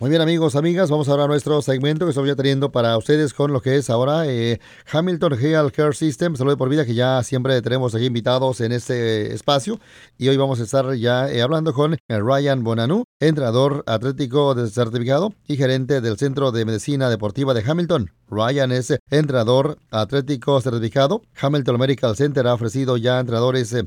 Muy bien amigos, amigas, vamos ahora a nuestro segmento que estamos ya teniendo para ustedes con lo que es ahora eh, Hamilton Health Care System, salud por vida, que ya siempre tenemos aquí invitados en este espacio. Y hoy vamos a estar ya eh, hablando con Ryan Bonanú, entrenador atlético de certificado y gerente del Centro de Medicina Deportiva de Hamilton. Ryan es entrenador atlético certificado. Hamilton Medical Center ha ofrecido ya entrenadores eh,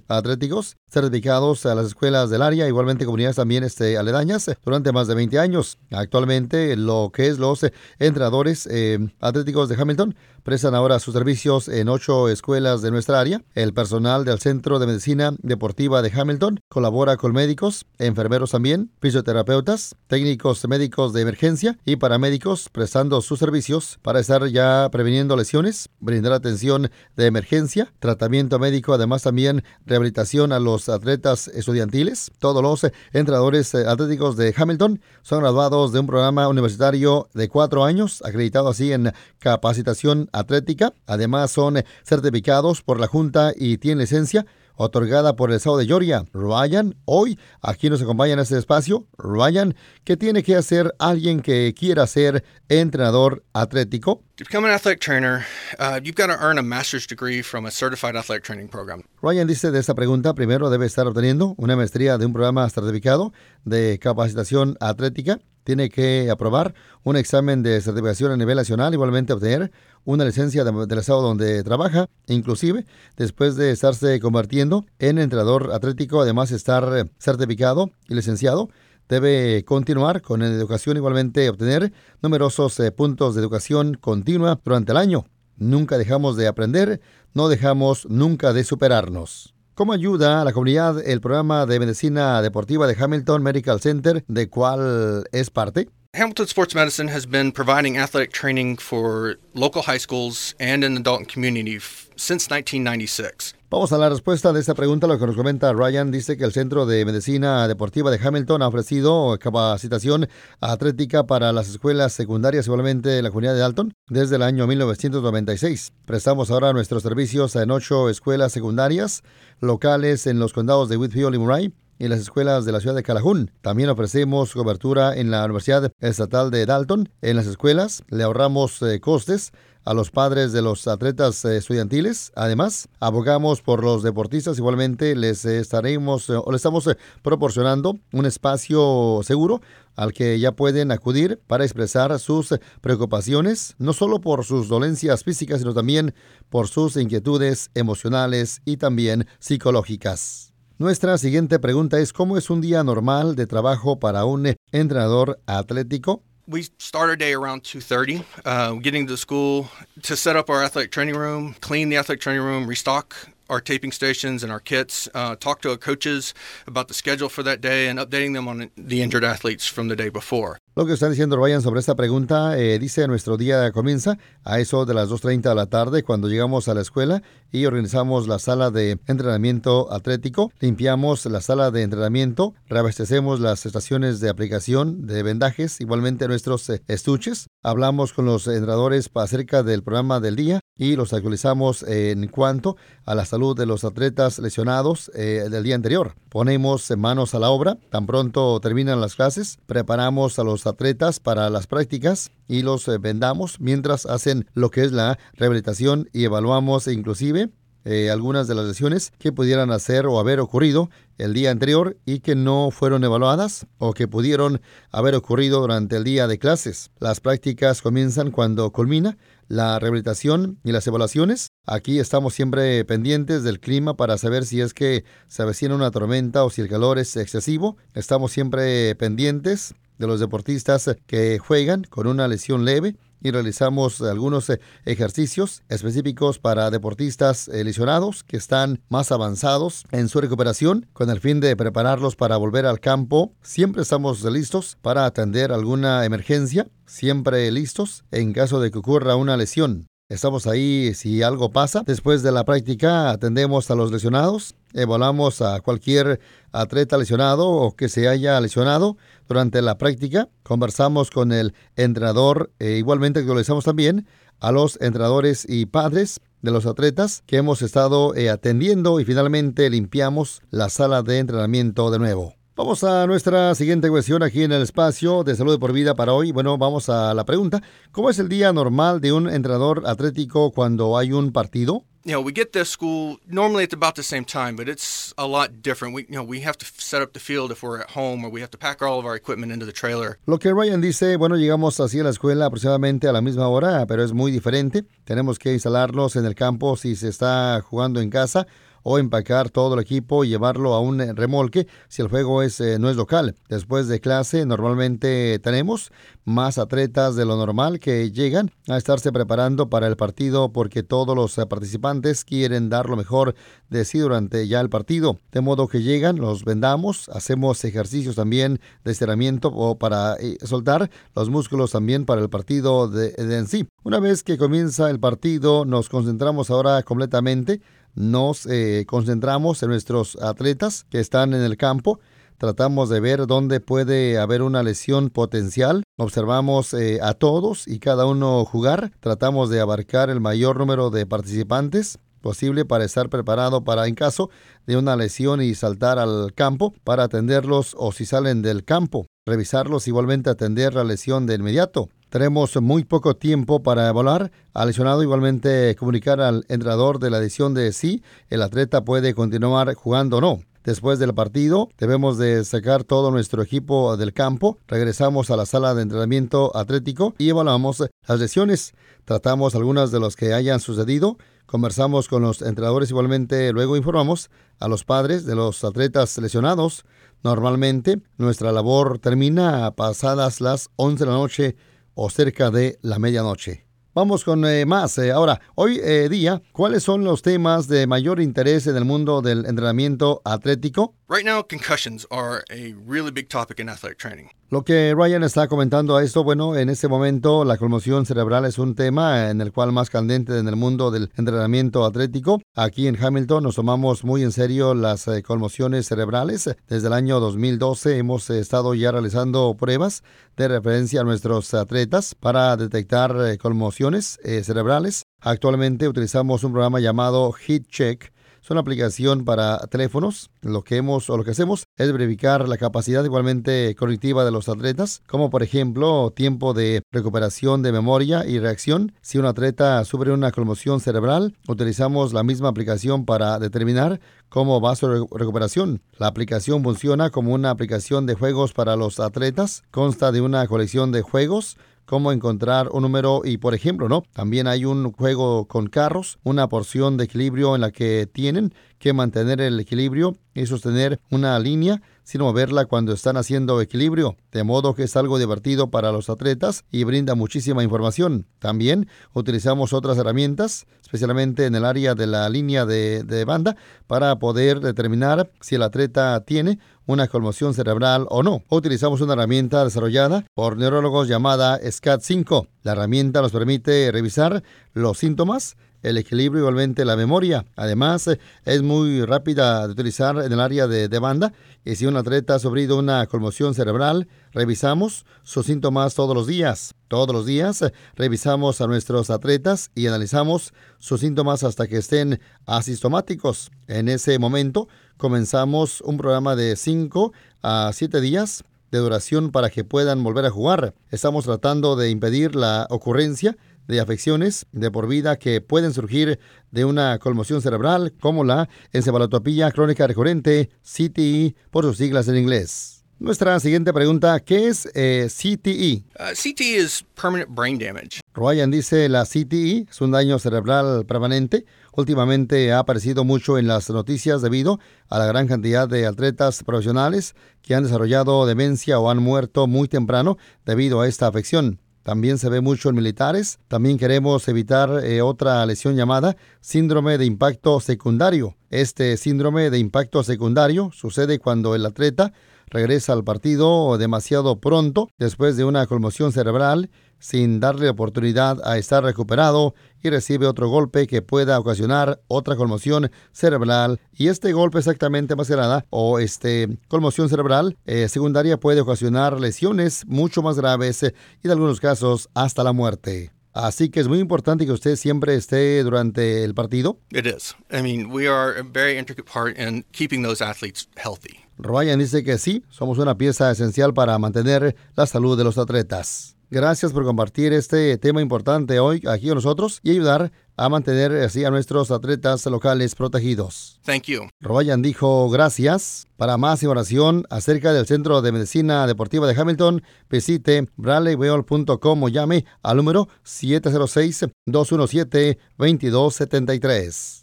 atléticos certificados a las escuelas del área, igualmente comunidades también este, aledañas, durante más de 20 años. Actualmente lo que es los eh, entrenadores eh, atléticos de Hamilton prestan ahora sus servicios en ocho escuelas de nuestra área. El personal del Centro de Medicina Deportiva de Hamilton colabora con médicos, enfermeros también, fisioterapeutas, técnicos médicos de emergencia y paramédicos prestando sus servicios para estar ya previniendo lesiones, brindar atención de emergencia, tratamiento médico, además también rehabilitación a los atletas estudiantiles. Todos los entrenadores atléticos de Hamilton son graduados de un programa universitario de cuatro años, acreditado así en capacitación atlética. Además, son certificados por la Junta y tienen licencia otorgada por el Estado de Georgia. Ryan, hoy aquí nos acompaña en este espacio. Ryan, ¿qué tiene que hacer alguien que quiera ser entrenador atlético? To become an athletic trainer, uh, you've got to earn a master's degree from a certified athletic training program. Ryan dice de esta pregunta, primero debe estar obteniendo una maestría de un programa certificado de capacitación atlética tiene que aprobar un examen de certificación a nivel nacional, igualmente obtener una licencia del estado donde trabaja, inclusive después de estarse convirtiendo en entrenador atlético, además estar certificado y licenciado, debe continuar con educación, igualmente obtener numerosos eh, puntos de educación continua durante el año. Nunca dejamos de aprender, no dejamos nunca de superarnos. ¿Cómo ayuda a la comunidad el programa de medicina deportiva de Hamilton Medical Center, de cuál es parte? Hamilton Sports Medicine has been providing athletic training for local high schools and in the Dalton community since 1996. Vamos a la respuesta de esta pregunta. Lo que nos comenta Ryan dice que el Centro de Medicina Deportiva de Hamilton ha ofrecido capacitación atlética para las escuelas secundarias, igualmente la comunidad de Dalton, desde el año 1996. Prestamos ahora nuestros servicios en ocho escuelas secundarias locales en los condados de Whitfield y Murray en las escuelas de la ciudad de Calhoun. También ofrecemos cobertura en la Universidad Estatal de Dalton. En las escuelas le ahorramos eh, costes a los padres de los atletas eh, estudiantiles. Además, abogamos por los deportistas. Igualmente, les estaremos eh, o les estamos proporcionando un espacio seguro al que ya pueden acudir para expresar sus preocupaciones, no solo por sus dolencias físicas, sino también por sus inquietudes emocionales y también psicológicas. Nuestra siguiente pregunta es ¿cómo es un día normal de trabajo para un entrenador atlético? We start our day around 2:30, uh, getting to school to set up our athletic training room, clean the athletic training room, restock our taping stations and our kits, uh, talk to our coaches about the schedule for that day, and updating them on the injured athletes from the day before. Lo que está diciendo Ryan sobre esta pregunta. Eh, dice nuestro día comienza a eso de las 2.30 de la tarde cuando llegamos a la escuela y organizamos la sala de entrenamiento atlético, limpiamos la sala de entrenamiento, reabastecemos las estaciones de aplicación de vendajes, igualmente nuestros eh, estuches, hablamos con los entrenadores acerca del programa del día y los actualizamos en cuanto a la salud de los atletas lesionados eh, del día anterior. Ponemos manos a la obra, tan pronto terminan las clases, preparamos a los atletas para las prácticas y los eh, vendamos mientras hacen lo que es la rehabilitación y evaluamos inclusive eh, algunas de las lesiones que pudieran hacer o haber ocurrido el día anterior y que no fueron evaluadas o que pudieron haber ocurrido durante el día de clases. Las prácticas comienzan cuando culmina la rehabilitación y las evaluaciones. Aquí estamos siempre pendientes del clima para saber si es que se avecina una tormenta o si el calor es excesivo. Estamos siempre pendientes de los deportistas que juegan con una lesión leve y realizamos algunos eh, ejercicios específicos para deportistas eh, lesionados que están más avanzados en su recuperación con el fin de prepararlos para volver al campo. Siempre estamos listos para atender alguna emergencia, siempre listos en caso de que ocurra una lesión. Estamos ahí si algo pasa. Después de la práctica atendemos a los lesionados, evaluamos a cualquier atleta lesionado o que se haya lesionado durante la práctica. Conversamos con el entrenador e igualmente actualizamos también a los entrenadores y padres de los atletas que hemos estado eh, atendiendo y finalmente limpiamos la sala de entrenamiento de nuevo. Vamos a nuestra siguiente cuestión aquí en el espacio de salud por vida para hoy. Bueno, vamos a la pregunta. ¿Cómo es el día normal de un entrenador atlético cuando hay un partido? you know, we get to school normally it's about the same time, but it's a lot different. We, you know, we have to set up the field if we're at home, or we have to pack all of our equipment into the trailer. Lo que Ryan dice, bueno, llegamos así a la escuela aproximadamente a la misma hora, pero es muy diferente. Tenemos que instalarlos en el campo si se está jugando en casa o empacar todo el equipo y llevarlo a un eh, remolque si el juego es, eh, no es local. Después de clase normalmente tenemos más atletas de lo normal que llegan a estarse preparando para el partido porque todos los eh, participantes quieren dar lo mejor de sí durante ya el partido. De modo que llegan, los vendamos, hacemos ejercicios también de estiramiento o para soltar los músculos también para el partido de, de en sí. Una vez que comienza el partido, nos concentramos ahora completamente nos eh, concentramos en nuestros atletas que están en el campo. Tratamos de ver dónde puede haber una lesión potencial. Observamos eh, a todos y cada uno jugar. Tratamos de abarcar el mayor número de participantes posible para estar preparado para en caso de una lesión y saltar al campo para atenderlos o si salen del campo, revisarlos igualmente atender la lesión de inmediato. Tenemos muy poco tiempo para volar. Al lesionado igualmente comunicar al entrenador de la edición de si el atleta puede continuar jugando o no. Después del partido, debemos de sacar todo nuestro equipo del campo, regresamos a la sala de entrenamiento atlético y evaluamos las lesiones. Tratamos algunas de los que hayan sucedido, conversamos con los entrenadores igualmente, luego informamos a los padres de los atletas lesionados. Normalmente, nuestra labor termina pasadas las 11 de la noche o cerca de la medianoche. Vamos con eh, más. Eh, ahora, hoy eh, día, ¿cuáles son los temas de mayor interés en el mundo del entrenamiento atlético? Right now, concussions are a really big topic in athletic training. Lo que Ryan está comentando a esto, bueno, en este momento la conmoción cerebral es un tema en el cual más candente en el mundo del entrenamiento atlético. Aquí en Hamilton nos tomamos muy en serio las eh, conmociones cerebrales. Desde el año 2012 hemos estado ya realizando pruebas de referencia a nuestros atletas para detectar eh, conmociones eh, cerebrales. Actualmente utilizamos un programa llamado Heat Check es una aplicación para teléfonos. Lo que hemos o lo que hacemos es verificar la capacidad igualmente cognitiva de los atletas, como por ejemplo tiempo de recuperación de memoria y reacción. Si un atleta sufre una conmoción cerebral, utilizamos la misma aplicación para determinar cómo va su recuperación. La aplicación funciona como una aplicación de juegos para los atletas. Consta de una colección de juegos cómo encontrar un número y por ejemplo, ¿no? También hay un juego con carros, una porción de equilibrio en la que tienen que mantener el equilibrio y sostener una línea sin moverla cuando están haciendo equilibrio, de modo que es algo divertido para los atletas y brinda muchísima información. También utilizamos otras herramientas, especialmente en el área de la línea de, de banda, para poder determinar si el atleta tiene una conmoción cerebral o no. Utilizamos una herramienta desarrollada por neurólogos llamada SCAT5. La herramienta nos permite revisar los síntomas el equilibrio, igualmente la memoria. Además, es muy rápida de utilizar en el área de, de banda. Y si un atleta ha sufrido una conmoción cerebral, revisamos sus síntomas todos los días. Todos los días revisamos a nuestros atletas y analizamos sus síntomas hasta que estén asistomáticos. En ese momento comenzamos un programa de 5 a 7 días de duración para que puedan volver a jugar. Estamos tratando de impedir la ocurrencia de afecciones de por vida que pueden surgir de una conmoción cerebral, como la encefalotopía crónica recurrente, CTE, por sus siglas en inglés. Nuestra siguiente pregunta, ¿qué es eh, CTE? Uh, CTE is permanent brain damage. Ryan dice, la CTE es un daño cerebral permanente. Últimamente ha aparecido mucho en las noticias debido a la gran cantidad de atletas profesionales que han desarrollado demencia o han muerto muy temprano debido a esta afección. También se ve mucho en militares. También queremos evitar eh, otra lesión llamada síndrome de impacto secundario. Este síndrome de impacto secundario sucede cuando el atleta regresa al partido demasiado pronto después de una conmoción cerebral sin darle oportunidad a estar recuperado y recibe otro golpe que pueda ocasionar otra conmoción cerebral y este golpe exactamente más o este conmoción cerebral eh, secundaria puede ocasionar lesiones mucho más graves y en algunos casos hasta la muerte. Así que es muy importante que usted siempre esté durante el partido. It is. I mean, we are a very intricate part in keeping those athletes healthy. Ryan dice que sí, somos una pieza esencial para mantener la salud de los atletas. Gracias por compartir este tema importante hoy aquí con nosotros y ayudar a mantener así a nuestros atletas locales protegidos. Thank you. Ryan dijo gracias. Para más información acerca del Centro de Medicina Deportiva de Hamilton, visite bradleyweol.com o llame al número 706-217-2273.